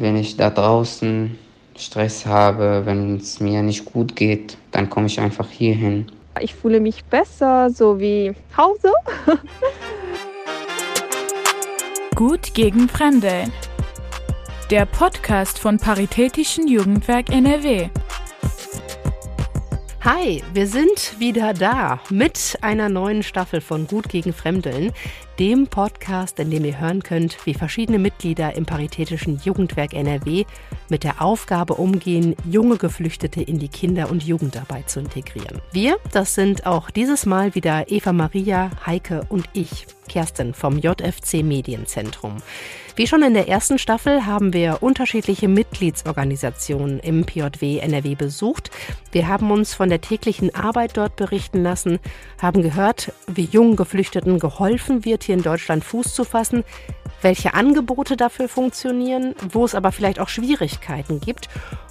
Wenn ich da draußen Stress habe, wenn es mir nicht gut geht, dann komme ich einfach hier hin. Ich fühle mich besser, so wie Hause. Gut gegen Fremde. Der Podcast von Paritätischen Jugendwerk NRW. Hi, wir sind wieder da mit einer neuen Staffel von Gut gegen Fremdeln, dem Podcast, in dem ihr hören könnt, wie verschiedene Mitglieder im Paritätischen Jugendwerk NRW mit der Aufgabe umgehen, junge Geflüchtete in die Kinder- und Jugendarbeit zu integrieren. Wir, das sind auch dieses Mal wieder Eva Maria, Heike und ich, Kerstin vom JFC Medienzentrum. Wie schon in der ersten Staffel haben wir unterschiedliche Mitgliedsorganisationen im PJW NRW besucht. Wir haben uns von der täglichen Arbeit dort berichten lassen, haben gehört, wie jungen Geflüchteten geholfen wird, hier in Deutschland Fuß zu fassen, welche Angebote dafür funktionieren, wo es aber vielleicht auch Schwierigkeiten gibt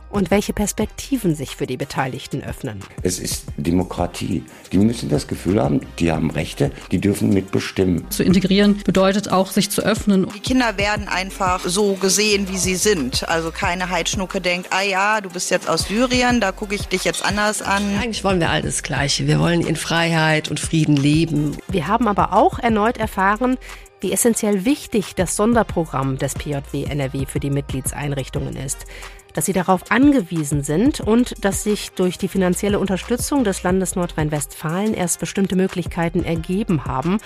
und welche Perspektiven sich für die Beteiligten öffnen. Es ist Demokratie. Die müssen das Gefühl haben, die haben Rechte, die dürfen mitbestimmen. Zu integrieren bedeutet auch, sich zu öffnen. Die Kinder werden einfach so gesehen, wie sie sind. Also keine Heidschnucke denkt, ah ja, du bist jetzt aus Syrien, da gucke ich dich jetzt anders an. Eigentlich wollen wir alles Gleiche. Wir wollen in Freiheit und Frieden leben. Wir haben aber auch erneut erfahren, wie essentiell wichtig das Sonderprogramm des PJW NRW für die Mitgliedseinrichtungen ist dass sie darauf angewiesen sind und dass sich durch die finanzielle Unterstützung des Landes Nordrhein-Westfalen erst bestimmte Möglichkeiten ergeben haben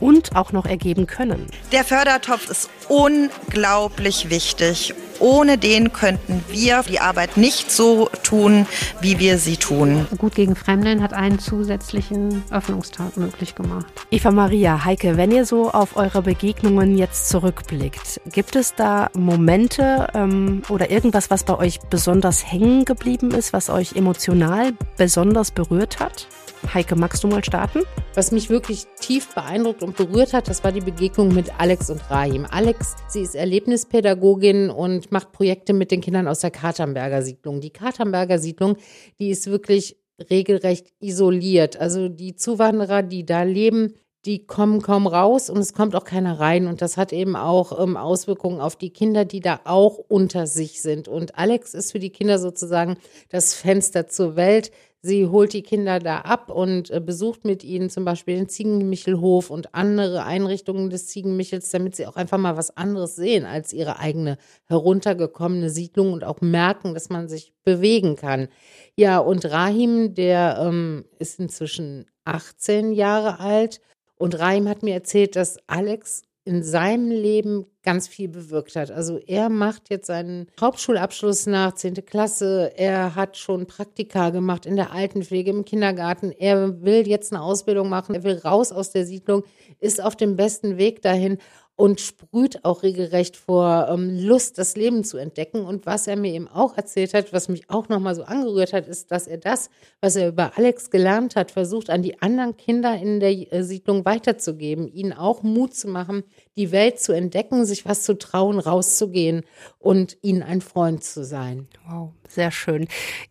und auch noch ergeben können. Der Fördertopf ist unglaublich wichtig. Ohne den könnten wir die Arbeit nicht so tun, wie wir sie tun. Gut gegen Fremdeln hat einen zusätzlichen Öffnungstag möglich gemacht. Eva Maria, Heike, wenn ihr so auf eure Begegnungen jetzt zurückblickt, gibt es da Momente ähm, oder irgendwas, was bei euch besonders hängen geblieben ist, was euch emotional besonders berührt hat? Heike, magst du mal starten? Was mich wirklich tief beeindruckt und berührt hat, das war die Begegnung mit Alex und Rahim. Alex, sie ist Erlebnispädagogin und macht Projekte mit den Kindern aus der Katernberger Siedlung. Die Katernberger Siedlung, die ist wirklich regelrecht isoliert. Also die Zuwanderer, die da leben, die kommen kaum raus und es kommt auch keiner rein. Und das hat eben auch ähm, Auswirkungen auf die Kinder, die da auch unter sich sind. Und Alex ist für die Kinder sozusagen das Fenster zur Welt. Sie holt die Kinder da ab und äh, besucht mit ihnen zum Beispiel den Ziegenmichelhof und andere Einrichtungen des Ziegenmichels, damit sie auch einfach mal was anderes sehen als ihre eigene heruntergekommene Siedlung und auch merken, dass man sich bewegen kann. Ja, und Rahim, der ähm, ist inzwischen 18 Jahre alt. Und Rahim hat mir erzählt, dass Alex in seinem Leben ganz viel bewirkt hat. Also er macht jetzt seinen Hauptschulabschluss nach 10. Klasse. Er hat schon Praktika gemacht in der Altenpflege, im Kindergarten. Er will jetzt eine Ausbildung machen. Er will raus aus der Siedlung, ist auf dem besten Weg dahin und sprüht auch regelrecht vor ähm, Lust, das Leben zu entdecken. Und was er mir eben auch erzählt hat, was mich auch nochmal so angerührt hat, ist, dass er das, was er über Alex gelernt hat, versucht, an die anderen Kinder in der äh, Siedlung weiterzugeben, ihnen auch Mut zu machen, die Welt zu entdecken, sich was zu trauen, rauszugehen und ihnen ein Freund zu sein. Wow, sehr schön.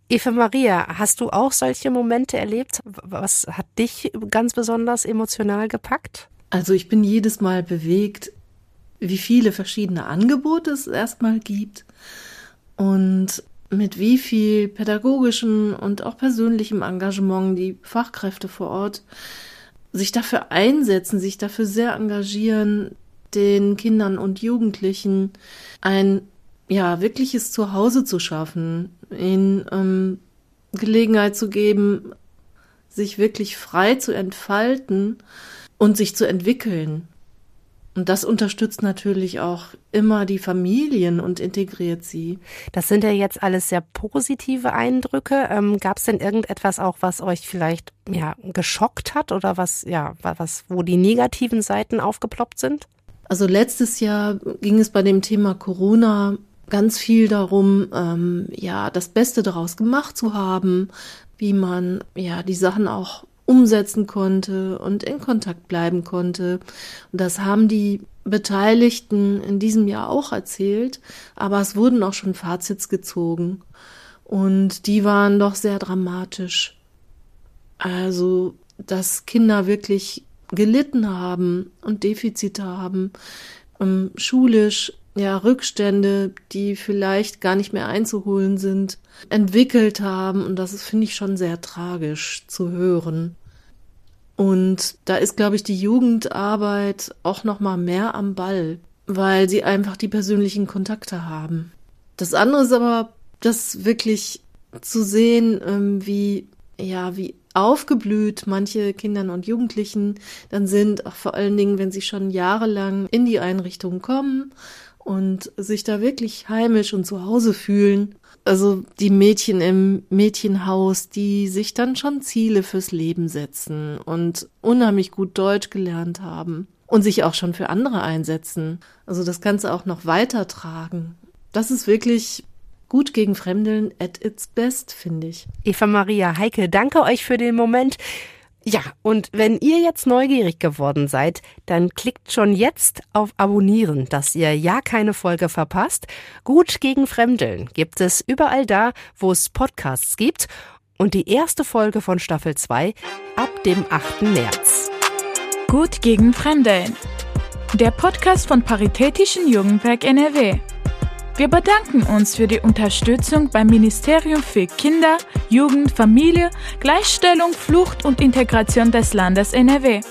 Eva Maria, hast du auch solche Momente erlebt? Was hat dich ganz besonders emotional gepackt? Also ich bin jedes Mal bewegt, wie viele verschiedene Angebote es erstmal gibt und mit wie viel pädagogischem und auch persönlichem Engagement die Fachkräfte vor Ort sich dafür einsetzen, sich dafür sehr engagieren, den Kindern und Jugendlichen ein ja wirkliches Zuhause zu schaffen, ihnen ähm, Gelegenheit zu geben, sich wirklich frei zu entfalten und sich zu entwickeln. Und das unterstützt natürlich auch immer die Familien und integriert sie. Das sind ja jetzt alles sehr positive Eindrücke. Ähm, Gab es denn irgendetwas auch, was euch vielleicht ja geschockt hat oder was ja was, wo die negativen Seiten aufgeploppt sind? Also letztes Jahr ging es bei dem Thema Corona ganz viel darum, ähm, ja das Beste daraus gemacht zu haben, wie man ja die Sachen auch umsetzen konnte und in Kontakt bleiben konnte. Und das haben die Beteiligten in diesem Jahr auch erzählt, aber es wurden auch schon Fazits gezogen und die waren doch sehr dramatisch. Also, dass Kinder wirklich gelitten haben und Defizite haben, ähm, schulisch ja, Rückstände, die vielleicht gar nicht mehr einzuholen sind, entwickelt haben. Und das finde ich, schon sehr tragisch zu hören. Und da ist, glaube ich, die Jugendarbeit auch noch mal mehr am Ball, weil sie einfach die persönlichen Kontakte haben. Das andere ist aber, das wirklich zu sehen, ähm, wie, ja, wie aufgeblüht manche Kindern und Jugendlichen dann sind, auch vor allen Dingen, wenn sie schon jahrelang in die Einrichtung kommen und sich da wirklich heimisch und zu Hause fühlen. Also die Mädchen im Mädchenhaus, die sich dann schon Ziele fürs Leben setzen und unheimlich gut Deutsch gelernt haben und sich auch schon für andere einsetzen. Also das Ganze auch noch weitertragen. Das ist wirklich gut gegen Fremdeln at its best, finde ich. Eva Maria Heike, danke euch für den Moment. Ja, und wenn ihr jetzt neugierig geworden seid, dann klickt schon jetzt auf Abonnieren, dass ihr ja keine Folge verpasst. Gut gegen Fremdeln gibt es überall da, wo es Podcasts gibt. Und die erste Folge von Staffel 2 ab dem 8. März. Gut gegen Fremdeln. Der Podcast von Paritätischen Jugendwerk NRW. Wir bedanken uns für die Unterstützung beim Ministerium für Kinder, Jugend, Familie, Gleichstellung, Flucht und Integration des Landes NRW.